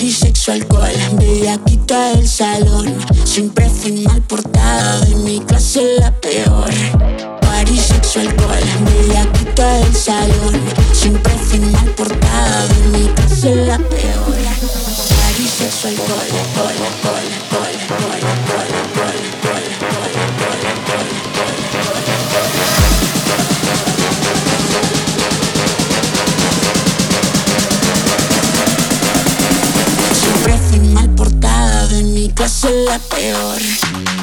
Party, sexo, alcohol, bellaquita del salón. Siempre fui mal portada, de mi clase la peor. Party, sexo, alcohol, bellaquita del salón. Siempre fui mal portada, de mi clase la peor. Party, tú haces la peor.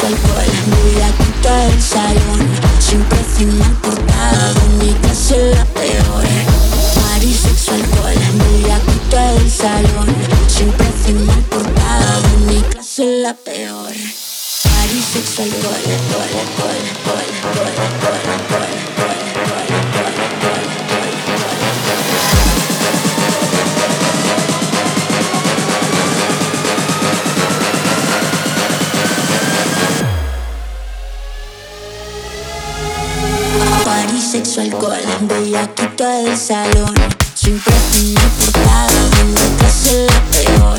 sol Voy a quitar el salón. Siempre encima portada de mi casa es la peor. Party, sexo, alcohol Voy a quitar el salón. Siempre encima portada de mi casa es la peor. Party, sexo, alcohol, alcohol, alcohol sexo, alcohol, bellaquita del salón. Siempre tenía portada, mi letra se la pegó.